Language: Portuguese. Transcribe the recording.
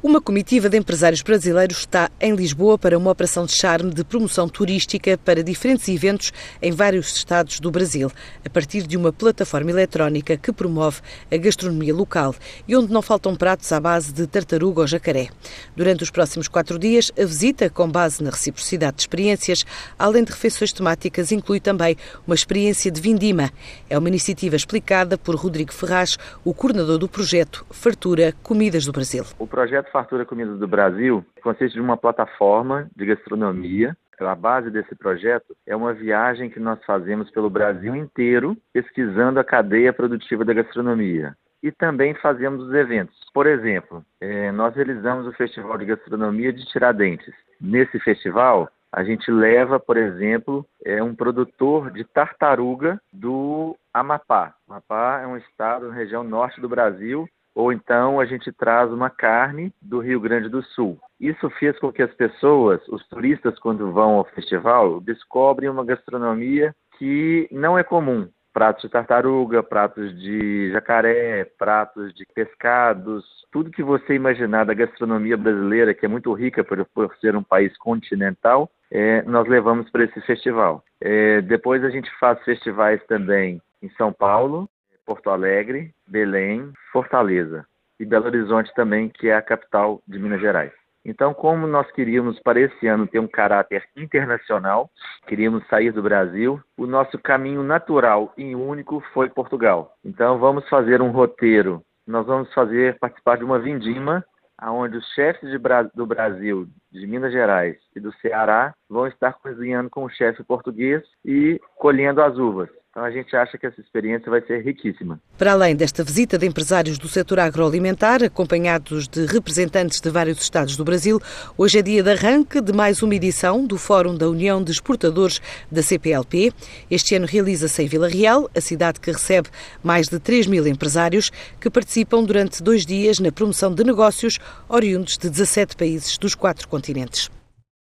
Uma comitiva de empresários brasileiros está em Lisboa para uma operação de charme de promoção turística para diferentes eventos em vários estados do Brasil, a partir de uma plataforma eletrónica que promove a gastronomia local e onde não faltam pratos à base de tartaruga ou jacaré. Durante os próximos quatro dias, a visita, com base na reciprocidade de experiências, além de refeições temáticas, inclui também uma experiência de vindima. É uma iniciativa explicada por Rodrigo Ferraz, o coordenador do projeto Fartura Comidas do Brasil. O projeto projeto Fartura Comidas do Brasil consiste de uma plataforma de gastronomia. A base desse projeto é uma viagem que nós fazemos pelo Brasil inteiro, pesquisando a cadeia produtiva da gastronomia. E também fazemos os eventos. Por exemplo, é, nós realizamos o Festival de Gastronomia de Tiradentes. Nesse festival, a gente leva, por exemplo, é um produtor de tartaruga do Amapá. Amapá é um estado, região norte do Brasil, ou então a gente traz uma carne do Rio Grande do Sul. Isso fez com que as pessoas, os turistas, quando vão ao festival, descobrem uma gastronomia que não é comum. Pratos de tartaruga, pratos de jacaré, pratos de pescados, tudo que você imaginar da gastronomia brasileira, que é muito rica por, por ser um país continental, é, nós levamos para esse festival. É, depois a gente faz festivais também em São Paulo, Porto Alegre, Belém, Fortaleza e Belo Horizonte também, que é a capital de Minas Gerais. Então, como nós queríamos para esse ano ter um caráter internacional, queríamos sair do Brasil, o nosso caminho natural e único foi Portugal. Então, vamos fazer um roteiro. Nós vamos fazer participar de uma vindima, onde os chefes de, do Brasil, de Minas Gerais e do Ceará vão estar cozinhando com o chefe português e colhendo as uvas. Então a gente acha que essa experiência vai ser riquíssima. Para além desta visita de empresários do setor agroalimentar, acompanhados de representantes de vários estados do Brasil, hoje é dia de arranque de mais uma edição do Fórum da União de Exportadores da CPLP. Este ano realiza-se em Vila Real, a cidade que recebe mais de 3 mil empresários que participam durante dois dias na promoção de negócios oriundos de 17 países dos quatro continentes.